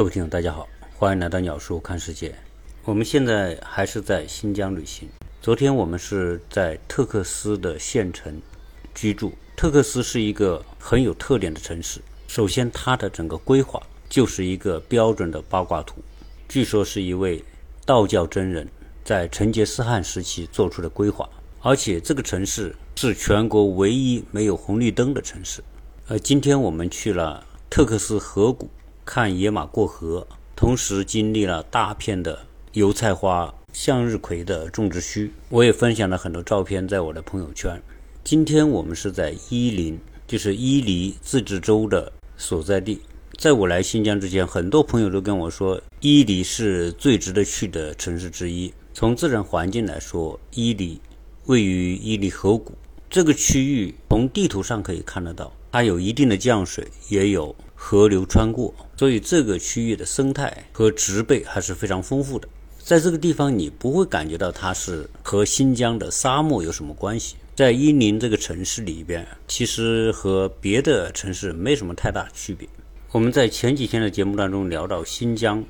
各位听众，大家好，欢迎来到鸟叔看世界。我们现在还是在新疆旅行。昨天我们是在特克斯的县城居住。特克斯是一个很有特点的城市。首先，它的整个规划就是一个标准的八卦图，据说是一位道教真人在成吉思汗时期做出的规划。而且，这个城市是全国唯一没有红绿灯的城市。呃，今天我们去了特克斯河谷。看野马过河，同时经历了大片的油菜花、向日葵的种植区。我也分享了很多照片在我的朋友圈。今天我们是在伊犁，就是伊犁自治州的所在地。在我来新疆之前，很多朋友都跟我说，伊犁是最值得去的城市之一。从自然环境来说，伊犁位于伊犁河谷这个区域，从地图上可以看得到，它有一定的降水，也有。河流穿过，所以这个区域的生态和植被还是非常丰富的。在这个地方，你不会感觉到它是和新疆的沙漠有什么关系。在伊宁这个城市里边，其实和别的城市没什么太大区别。我们在前几天的节目当中聊到，新疆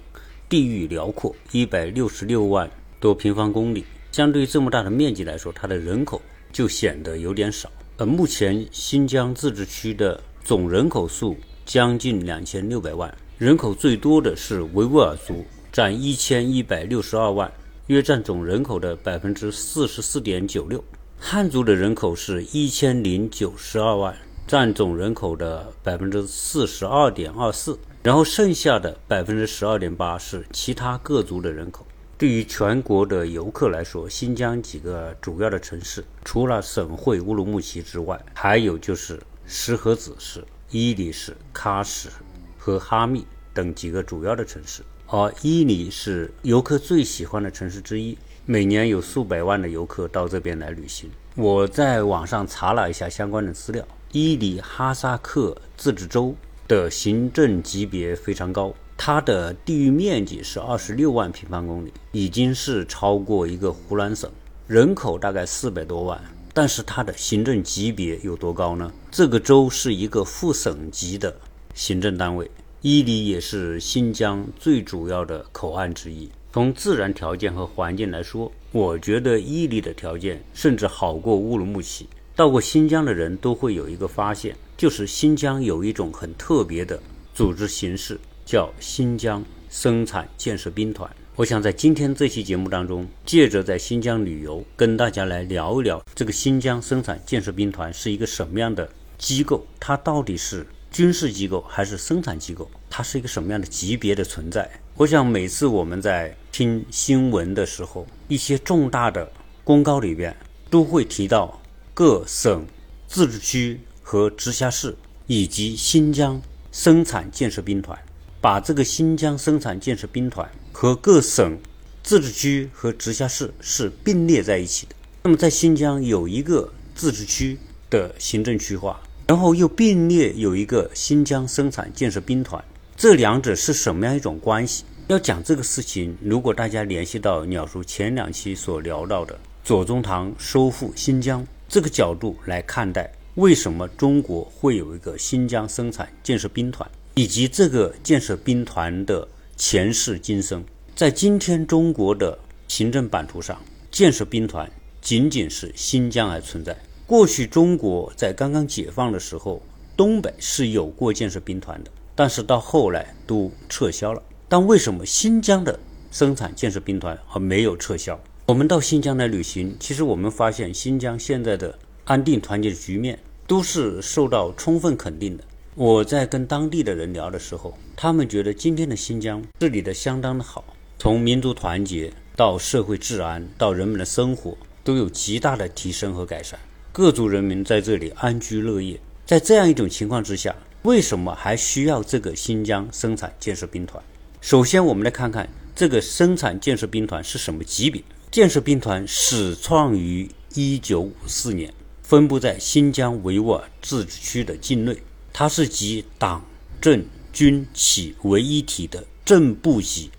地域辽阔，一百六十六万多平方公里，相对于这么大的面积来说，它的人口就显得有点少。呃，目前新疆自治区的总人口数。将近两千六百万，人口最多的是维吾尔族，占一千一百六十二万，约占总人口的百分之四十四点九六。汉族的人口是一千零九十二万，占总人口的百分之四十二点二四。然后剩下的百分之十二点八是其他各族的人口。对于全国的游客来说，新疆几个主要的城市，除了省会乌鲁木齐之外，还有就是石河子市。伊犁市、喀什和哈密等几个主要的城市，而伊犁是游客最喜欢的城市之一，每年有数百万的游客到这边来旅行。我在网上查了一下相关的资料，伊犁哈萨克自治州的行政级别非常高，它的地域面积是二十六万平方公里，已经是超过一个湖南省，人口大概四百多万。但是它的行政级别有多高呢？这个州是一个副省级的行政单位。伊犁也是新疆最主要的口岸之一。从自然条件和环境来说，我觉得伊犁的条件甚至好过乌鲁木齐。到过新疆的人都会有一个发现，就是新疆有一种很特别的组织形式，叫新疆生产建设兵团。我想在今天这期节目当中，借着在新疆旅游，跟大家来聊一聊这个新疆生产建设兵团是一个什么样的机构，它到底是军事机构还是生产机构，它是一个什么样的级别的存在？我想每次我们在听新闻的时候，一些重大的公告里边都会提到各省、自治区和直辖市以及新疆生产建设兵团，把这个新疆生产建设兵团。和各省、自治区和直辖市是并列在一起的。那么，在新疆有一个自治区的行政区划，然后又并列有一个新疆生产建设兵团，这两者是什么样一种关系？要讲这个事情，如果大家联系到鸟叔前两期所聊到的左宗棠收复新疆这个角度来看待，为什么中国会有一个新疆生产建设兵团，以及这个建设兵团的。前世今生，在今天中国的行政版图上，建设兵团仅仅是新疆还存在。过去中国在刚刚解放的时候，东北是有过建设兵团的，但是到后来都撤销了。但为什么新疆的生产建设兵团而没有撤销？我们到新疆来旅行，其实我们发现新疆现在的安定团结的局面都是受到充分肯定的。我在跟当地的人聊的时候，他们觉得今天的新疆治理的相当的好，从民族团结到社会治安到人们的生活都有极大的提升和改善，各族人民在这里安居乐业。在这样一种情况之下，为什么还需要这个新疆生产建设兵团？首先，我们来看看这个生产建设兵团是什么级别。建设兵团始创于一九五四年，分布在新疆维吾尔自治区的境内。它是集党政军企为一体的正部级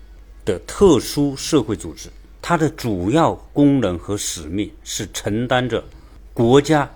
的特殊社会组织，它的主要功能和使命是承担着国家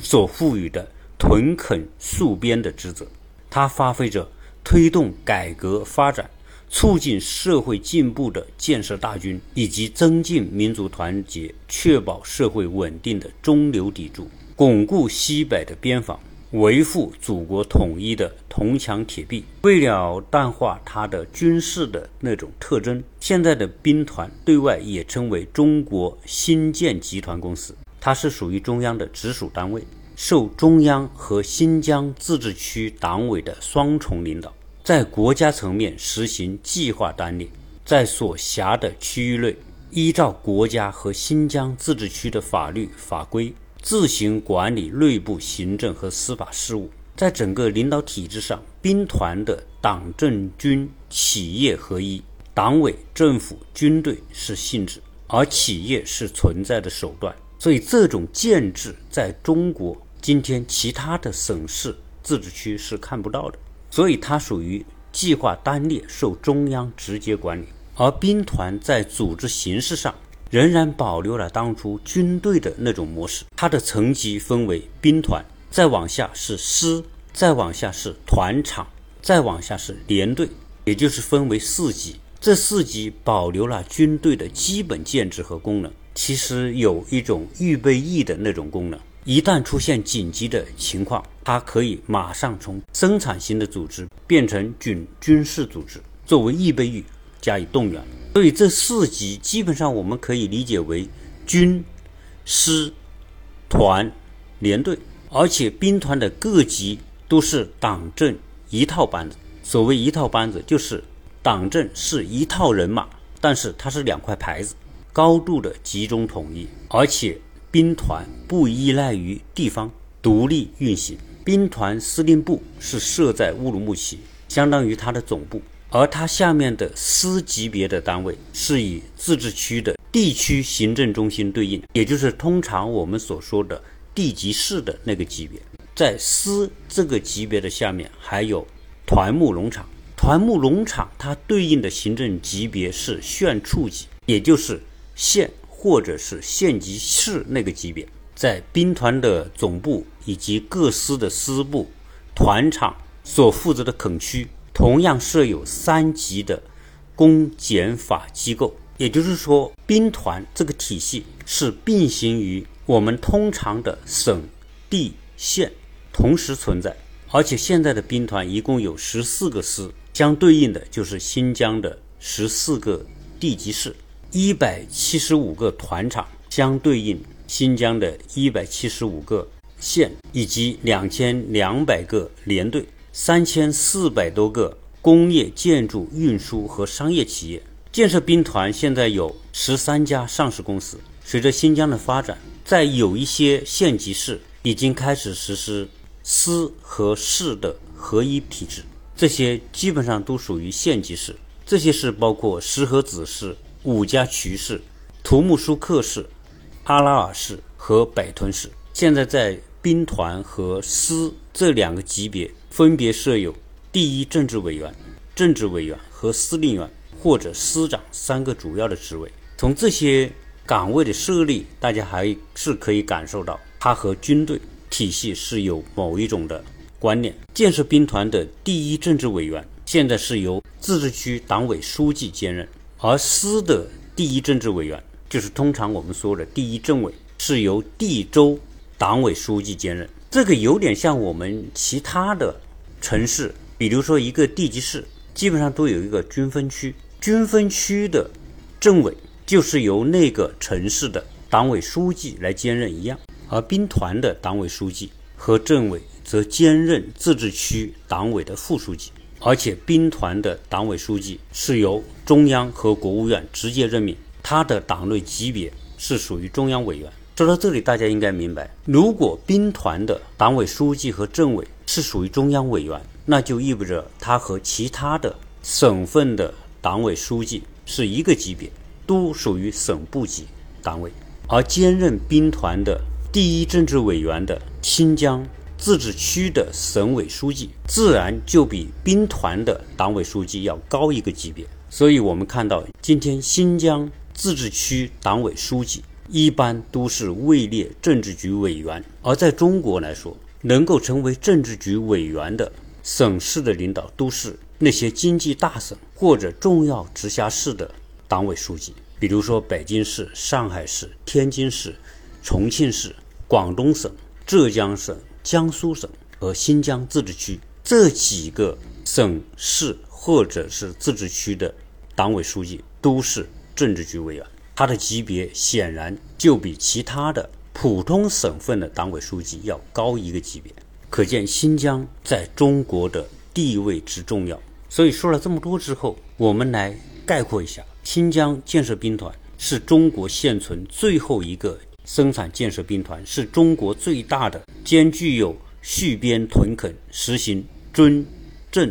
所赋予的屯垦戍边的职责，它发挥着推动改革发展促进社会进步的建设大军，以及增进民族团结、确保社会稳定的中流砥柱，巩固西北的边防。维护祖国统一的铜墙铁壁。为了淡化它的军事的那种特征，现在的兵团对外也称为中国新建集团公司。它是属于中央的直属单位，受中央和新疆自治区党委的双重领导，在国家层面实行计划单列，在所辖的区域内，依照国家和新疆自治区的法律法规。自行管理内部行政和司法事务，在整个领导体制上，兵团的党政军企业合一，党委政府军队是性质，而企业是存在的手段。所以，这种建制在中国今天其他的省市自治区是看不到的。所以，它属于计划单列，受中央直接管理。而兵团在组织形式上。仍然保留了当初军队的那种模式。它的层级分为兵团，再往下是师，再往下是团场，再往下是连队，也就是分为四级。这四级保留了军队的基本建制和功能，其实有一种预备役的那种功能。一旦出现紧急的情况，它可以马上从生产型的组织变成军军事组织，作为预备役加以动员。所以这四级基本上我们可以理解为军、师、团、连队，而且兵团的各级都是党政一套班子。所谓一套班子，就是党政是一套人马，但是它是两块牌子，高度的集中统一，而且兵团不依赖于地方，独立运行。兵团司令部是设在乌鲁木齐，相当于它的总部。而它下面的司级别的单位是以自治区的地区行政中心对应，也就是通常我们所说的地级市的那个级别。在司这个级别的下面还有团务农场，团务农场它对应的行政级别是县处级，也就是县或者是县级市那个级别。在兵团的总部以及各司的司部、团场所负责的垦区。同样设有三级的公检法机构，也就是说，兵团这个体系是并行于我们通常的省、地、县同时存在。而且现在的兵团一共有十四个师，相对应的就是新疆的十四个地级市，一百七十五个团场，相对应新疆的一百七十五个县，以及两千两百个连队。三千四百多个工业、建筑、运输和商业企业建设兵团，现在有十三家上市公司。随着新疆的发展，在有一些县级市已经开始实施司和市的合一体制，这些基本上都属于县级市。这些市包括石河子市、五家渠市、图木舒克市、阿拉尔市和北屯市。现在在兵团和司这两个级别。分别设有第一政治委员、政治委员和司令员或者司长三个主要的职位。从这些岗位的设立，大家还是可以感受到它和军队体系是有某一种的关联。建设兵团的第一政治委员现在是由自治区党委书记兼任，而司的第一政治委员就是通常我们说的第一政委，是由地州党委书记兼任。这个有点像我们其他的。城市，比如说一个地级市，基本上都有一个军分区，军分区的政委就是由那个城市的党委书记来兼任一样，而兵团的党委书记和政委则兼任自治区党委的副书记，而且兵团的党委书记是由中央和国务院直接任命，他的党内级别是属于中央委员。说到这里，大家应该明白，如果兵团的党委书记和政委，是属于中央委员，那就意味着他和其他的省份的党委书记是一个级别，都属于省部级单位。而兼任兵团的第一政治委员的新疆自治区的省委书记，自然就比兵团的党委书记要高一个级别。所以，我们看到今天新疆自治区党委书记一般都是位列政治局委员，而在中国来说。能够成为政治局委员的省市的领导都是那些经济大省或者重要直辖市的党委书记，比如说北京市、上海市、天津市、重庆市、广东省、浙江省、江苏省和新疆自治区这几个省市或者是自治区的党委书记都是政治局委员，他的级别显然就比其他的普通省份的党委书记要高一个级别。可见新疆在中国的地位之重要。所以说了这么多之后，我们来概括一下：新疆建设兵团是中国现存最后一个生产建设兵团，是中国最大的兼具有蓄边屯垦、实行军政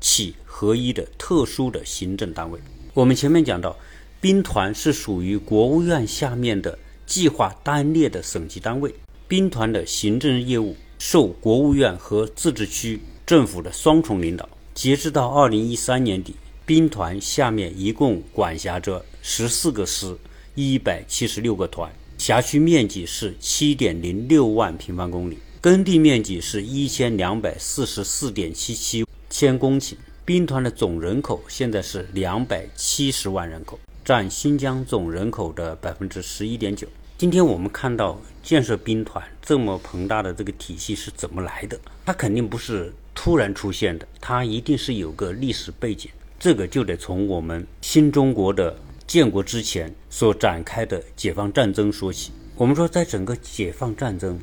企合一的特殊的行政单位。我们前面讲到，兵团是属于国务院下面的计划单列的省级单位，兵团的行政业务。受国务院和自治区政府的双重领导。截至到二零一三年底，兵团下面一共管辖着十四个师、一百七十六个团，辖区面积是七点零六万平方公里，耕地面积是一千两百四十四点七七千公顷。兵团的总人口现在是两百七十万人口，占新疆总人口的百分之十一点九。今天我们看到建设兵团这么庞大的这个体系是怎么来的？它肯定不是突然出现的，它一定是有个历史背景。这个就得从我们新中国的建国之前所展开的解放战争说起。我们说，在整个解放战争，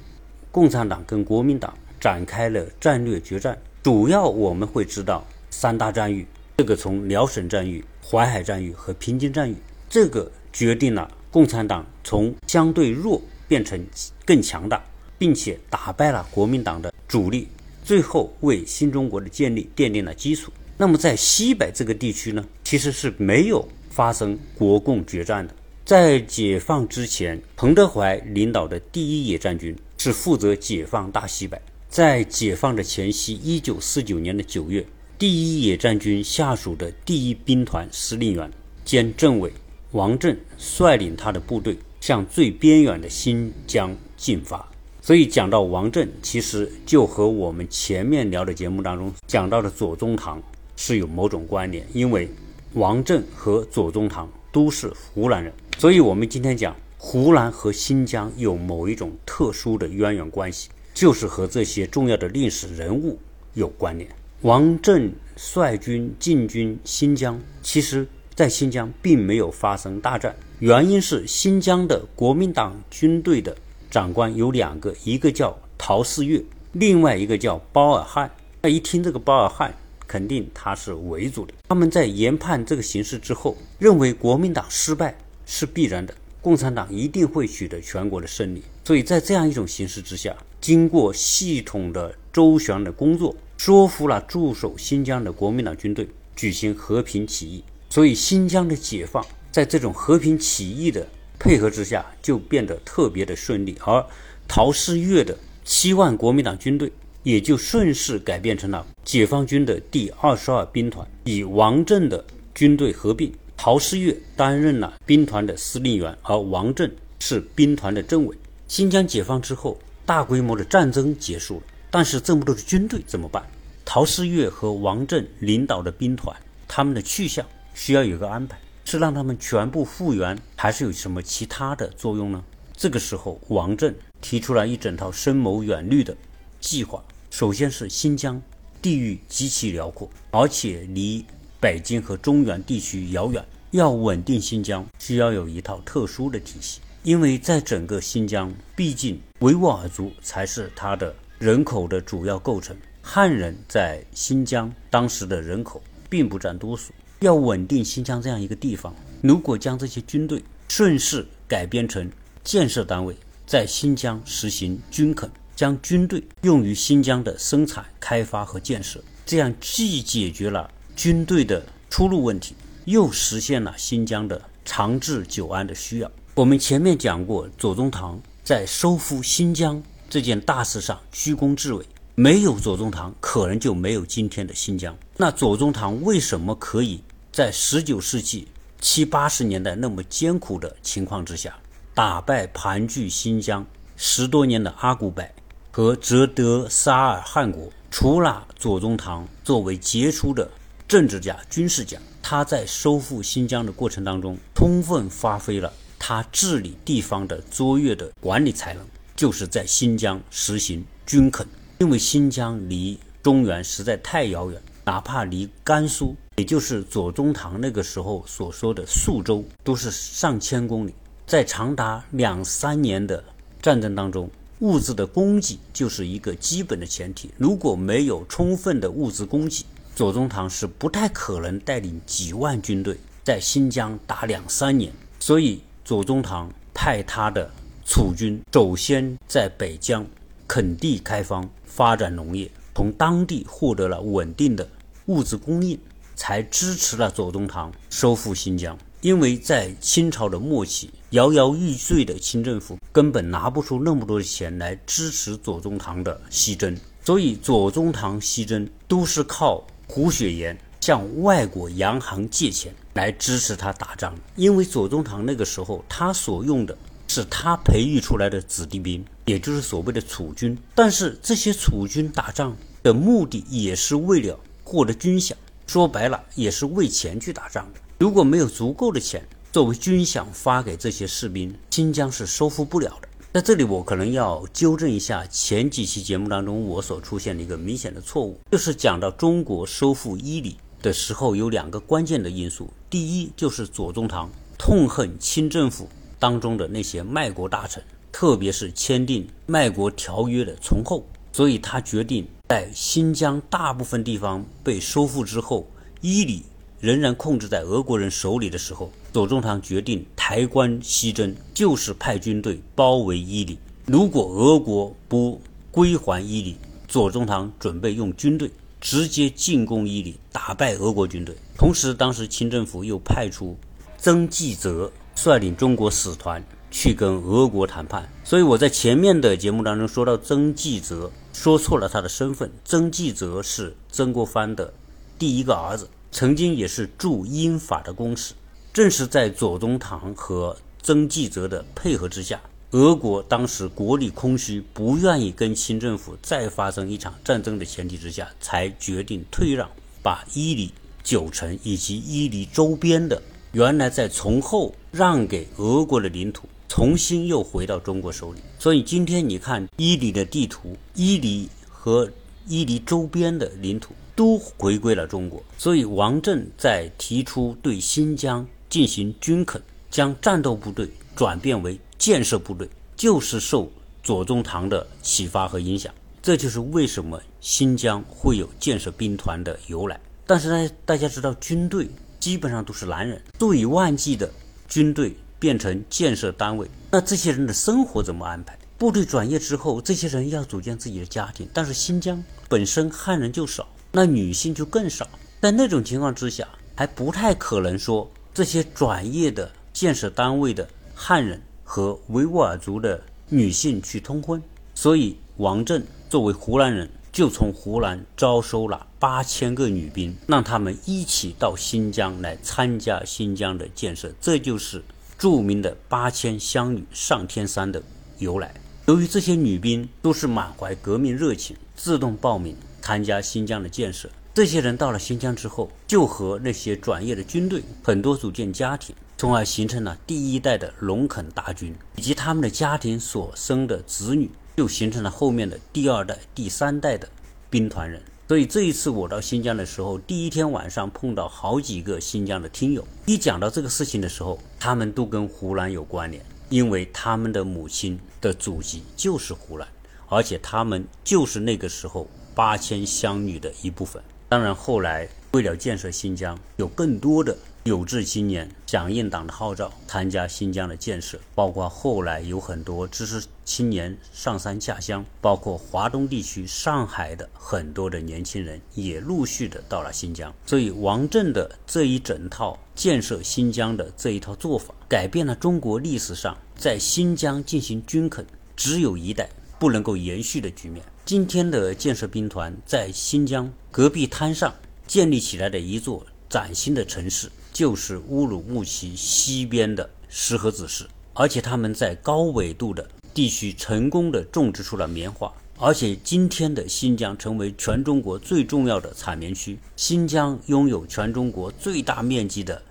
共产党跟国民党展开了战略决战，主要我们会知道三大战役。这个从辽沈战役、淮海战役和平津战役，这个决定了。共产党从相对弱变成更强大，并且打败了国民党的主力，最后为新中国的建立奠定了基础。那么在西北这个地区呢，其实是没有发生国共决战的。在解放之前，彭德怀领导的第一野战军是负责解放大西北。在解放的前夕，一九四九年的九月，第一野战军下属的第一兵团司令员兼政委。王震率领他的部队向最边远的新疆进发，所以讲到王震，其实就和我们前面聊的节目当中讲到的左宗棠是有某种关联，因为王震和左宗棠都是湖南人，所以我们今天讲湖南和新疆有某一种特殊的渊源关系，就是和这些重要的历史人物有关联。王震率军进军新疆，其实。在新疆并没有发生大战，原因是新疆的国民党军队的长官有两个，一个叫陶四岳，另外一个叫包尔汉。那一听这个包尔汉，肯定他是维族的。他们在研判这个形势之后，认为国民党失败是必然的，共产党一定会取得全国的胜利。所以在这样一种形势之下，经过系统的周旋的工作，说服了驻守新疆的国民党军队举行和平起义。所以，新疆的解放在这种和平起义的配合之下，就变得特别的顺利。而陶世岳的七万国民党军队也就顺势改变成了解放军的第二十二兵团，与王震的军队合并。陶世岳担任了兵团的司令员，而王震是兵团的政委。新疆解放之后，大规模的战争结束了，但是这么多的军队怎么办？陶世岳和王震领导的兵团，他们的去向？需要有个安排，是让他们全部复原，还是有什么其他的作用呢？这个时候，王震提出了一整套深谋远虑的计划。首先是新疆地域极其辽阔，而且离北京和中原地区遥远，要稳定新疆，需要有一套特殊的体系。因为在整个新疆，毕竟维吾尔族才是它的人口的主要构成，汉人在新疆当时的人口并不占多数。要稳定新疆这样一个地方，如果将这些军队顺势改编成建设单位，在新疆实行军垦，将军队用于新疆的生产、开发和建设，这样既解决了军队的出路问题，又实现了新疆的长治久安的需要。我们前面讲过，左宗棠在收复新疆这件大事上居功至伟。没有左宗棠，可能就没有今天的新疆。那左宗棠为什么可以在十九世纪七八十年代那么艰苦的情况之下，打败盘踞新疆十多年的阿古柏和哲德沙尔汗国？除了左宗棠作为杰出的政治家、军事家，他在收复新疆的过程当中，充分发挥了他治理地方的卓越的管理才能，就是在新疆实行军垦。因为新疆离中原实在太遥远，哪怕离甘肃，也就是左宗棠那个时候所说的宿州，都是上千公里。在长达两三年的战争当中，物资的供给就是一个基本的前提。如果没有充分的物资供给，左宗棠是不太可能带领几万军队在新疆打两三年。所以，左宗棠派他的楚军首先在北疆垦地开荒。发展农业，从当地获得了稳定的物资供应，才支持了左宗棠收复新疆。因为在清朝的末期，摇摇欲坠的清政府根本拿不出那么多的钱来支持左宗棠的西征，所以左宗棠西征都是靠胡雪岩向外国洋行借钱来支持他打仗。因为左宗棠那个时候他所用的。是他培育出来的子弟兵，也就是所谓的楚军。但是这些楚军打仗的目的也是为了获得军饷，说白了也是为钱去打仗的。如果没有足够的钱作为军饷发给这些士兵，新疆是收复不了的。在这里，我可能要纠正一下前几期节目当中我所出现的一个明显的错误，就是讲到中国收复伊犁的时候有两个关键的因素，第一就是左宗棠痛恨清政府。当中的那些卖国大臣，特别是签订卖国条约的从后，所以他决定在新疆大部分地方被收复之后，伊犁仍然控制在俄国人手里的时候，左宗棠决定抬棺西征，就是派军队包围伊犁。如果俄国不归还伊犁，左宗棠准备用军队直接进攻伊犁，打败俄国军队。同时，当时清政府又派出曾纪泽。率领中国使团去跟俄国谈判，所以我在前面的节目当中说到曾纪泽，说错了他的身份。曾纪泽是曾国藩的第一个儿子，曾经也是驻英法的公使。正是在左宗棠和曾纪泽的配合之下，俄国当时国力空虚，不愿意跟清政府再发生一场战争的前提之下，才决定退让，把伊犁九城以及伊犁周边的。原来在从后让给俄国的领土，重新又回到中国手里。所以今天你看伊犁的地图，伊犁和伊犁周边的领土都回归了中国。所以王震在提出对新疆进行军垦，将战斗部队转变为建设部队，就是受左宗棠的启发和影响。这就是为什么新疆会有建设兵团的由来。但是呢，大家知道军队。基本上都是男人，数以万计的军队变成建设单位，那这些人的生活怎么安排？部队转业之后，这些人要组建自己的家庭，但是新疆本身汉人就少，那女性就更少，在那种情况之下，还不太可能说这些转业的建设单位的汉人和维吾尔族的女性去通婚，所以王震作为湖南人。就从湖南招收了八千个女兵，让他们一起到新疆来参加新疆的建设，这就是著名的八千乡女上天山的由来。由于这些女兵都是满怀革命热情，自动报名参加新疆的建设。这些人到了新疆之后，就和那些转业的军队很多组建家庭，从而形成了第一代的龙垦大军，以及他们的家庭所生的子女。就形成了后面的第二代、第三代的兵团人。所以这一次我到新疆的时候，第一天晚上碰到好几个新疆的听友。一讲到这个事情的时候，他们都跟湖南有关联，因为他们的母亲的祖籍就是湖南，而且他们就是那个时候八千湘女的一部分。当然后来为了建设新疆，有更多的。有志青年响应党的号召，参加新疆的建设，包括后来有很多知识青年上山下乡，包括华东地区上海的很多的年轻人也陆续的到了新疆。所以王震的这一整套建设新疆的这一套做法，改变了中国历史上在新疆进行军垦只有一代不能够延续的局面。今天的建设兵团在新疆戈壁滩上建立起来的一座崭新的城市。就是乌鲁木齐西边的石河子市，而且他们在高纬度的地区成功的种植出了棉花，而且今天的新疆成为全中国最重要的产棉区。新疆拥有全中国最大面积的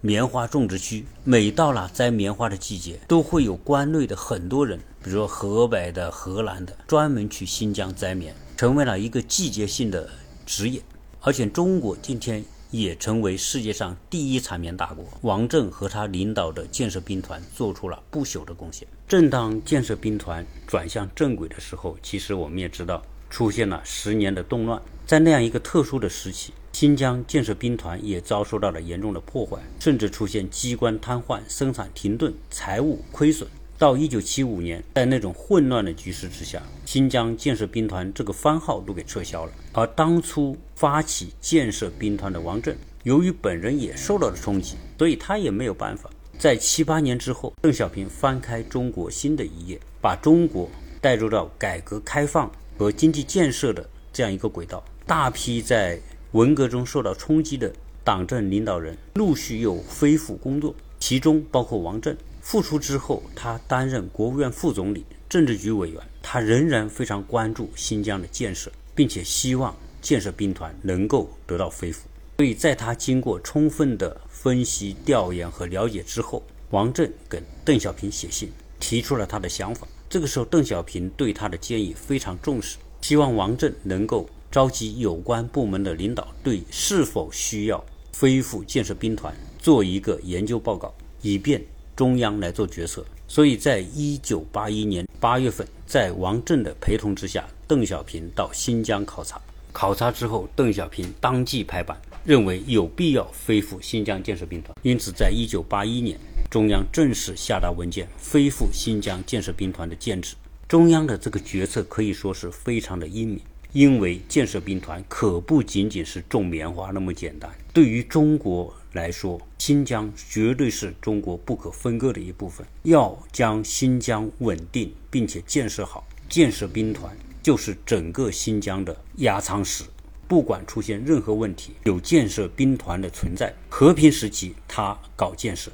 棉花种植区。每到了摘棉花的季节，都会有关内的很多人，比如说河北的、河南的，专门去新疆摘棉，成为了一个季节性的职业。而且中国今天。也成为世界上第一产棉大国。王震和他领导的建设兵团做出了不朽的贡献。正当建设兵团转向正轨的时候，其实我们也知道出现了十年的动乱。在那样一个特殊的时期，新疆建设兵团也遭受到了严重的破坏，甚至出现机关瘫痪、生产停顿、财务亏损。到一九七五年，在那种混乱的局势之下，新疆建设兵团这个番号都给撤销了。而当初发起建设兵团的王震，由于本人也受到了冲击，所以他也没有办法。在七八年之后，邓小平翻开中国新的一页，把中国带入到改革开放和经济建设的这样一个轨道。大批在文革中受到冲击的党政领导人陆续又恢复工作，其中包括王震。复出之后，他担任国务院副总理、政治局委员。他仍然非常关注新疆的建设，并且希望建设兵团能够得到恢复。所以，在他经过充分的分析、调研和了解之后，王震给邓小平写信，提出了他的想法。这个时候，邓小平对他的建议非常重视，希望王震能够召集有关部门的领导，对是否需要恢复建设兵团做一个研究报告，以便。中央来做决策，所以在一九八一年八月份，在王震的陪同之下，邓小平到新疆考察。考察之后，邓小平当即拍板，认为有必要恢复新疆建设兵团。因此，在一九八一年，中央正式下达文件，恢复新疆建设兵团的建制。中央的这个决策可以说是非常的英明，因为建设兵团可不仅仅是种棉花那么简单。对于中国。来说，新疆绝对是中国不可分割的一部分。要将新疆稳定并且建设好，建设兵团就是整个新疆的压舱石。不管出现任何问题，有建设兵团的存在，和平时期他搞建设、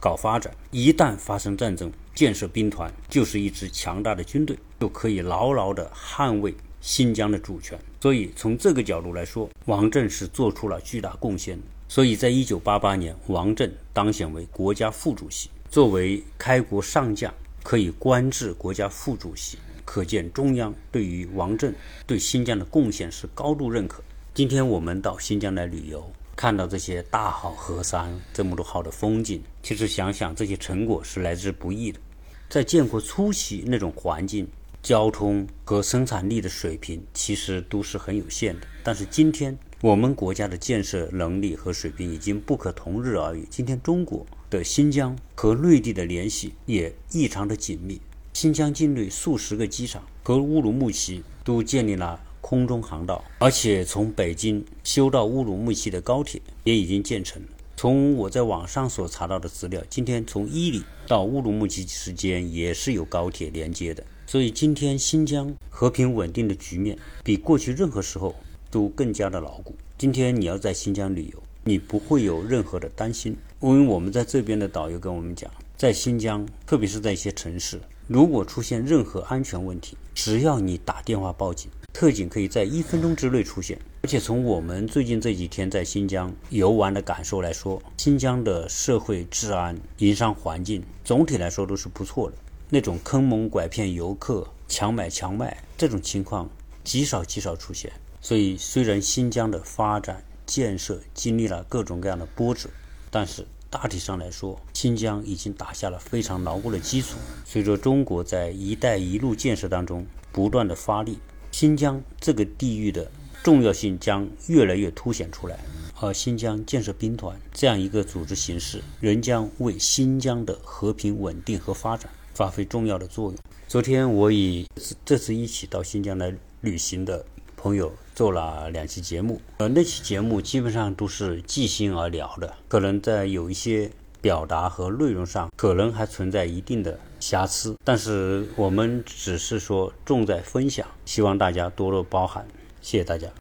搞发展；一旦发生战争，建设兵团就是一支强大的军队，就可以牢牢地捍卫新疆的主权。所以，从这个角度来说，王震是做出了巨大贡献的。所以在一九八八年，王震当选为国家副主席。作为开国上将，可以官至国家副主席，可见中央对于王震对新疆的贡献是高度认可。今天我们到新疆来旅游，看到这些大好河山，这么多好的风景，其实想想这些成果是来之不易的。在建国初期，那种环境、交通和生产力的水平，其实都是很有限的。但是今天，我们国家的建设能力和水平已经不可同日而语。今天，中国的新疆和内地的联系也异常的紧密。新疆境内数十个机场和乌鲁木齐都建立了空中航道，而且从北京修到乌鲁木齐的高铁也已经建成。从我在网上所查到的资料，今天从伊犁到乌鲁木齐之间也是有高铁连接的。所以，今天新疆和平稳定的局面比过去任何时候。都更加的牢固。今天你要在新疆旅游，你不会有任何的担心，因为我们在这边的导游跟我们讲，在新疆，特别是在一些城市，如果出现任何安全问题，只要你打电话报警，特警可以在一分钟之内出现。而且从我们最近这几天在新疆游玩的感受来说，新疆的社会治安、营商环境总体来说都是不错的。那种坑蒙拐骗游客、强买强卖这种情况极少极少出现。所以，虽然新疆的发展建设经历了各种各样的波折，但是大体上来说，新疆已经打下了非常牢固的基础。随着中国在“一带一路”建设当中不断的发力，新疆这个地域的重要性将越来越凸显出来。而新疆建设兵团这样一个组织形式，仍将为新疆的和平稳定和发展发挥重要的作用。昨天，我以这次一起到新疆来旅行的。朋友做了两期节目，呃，那期节目基本上都是即兴而聊的，可能在有一些表达和内容上，可能还存在一定的瑕疵，但是我们只是说重在分享，希望大家多多包涵，谢谢大家。